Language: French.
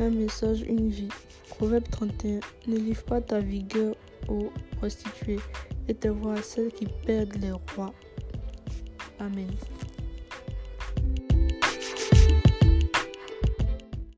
Un message, une vie. Proverbe 31. Ne livre pas ta vigueur aux prostituées et te vois à celles qui perdent les rois. Amen.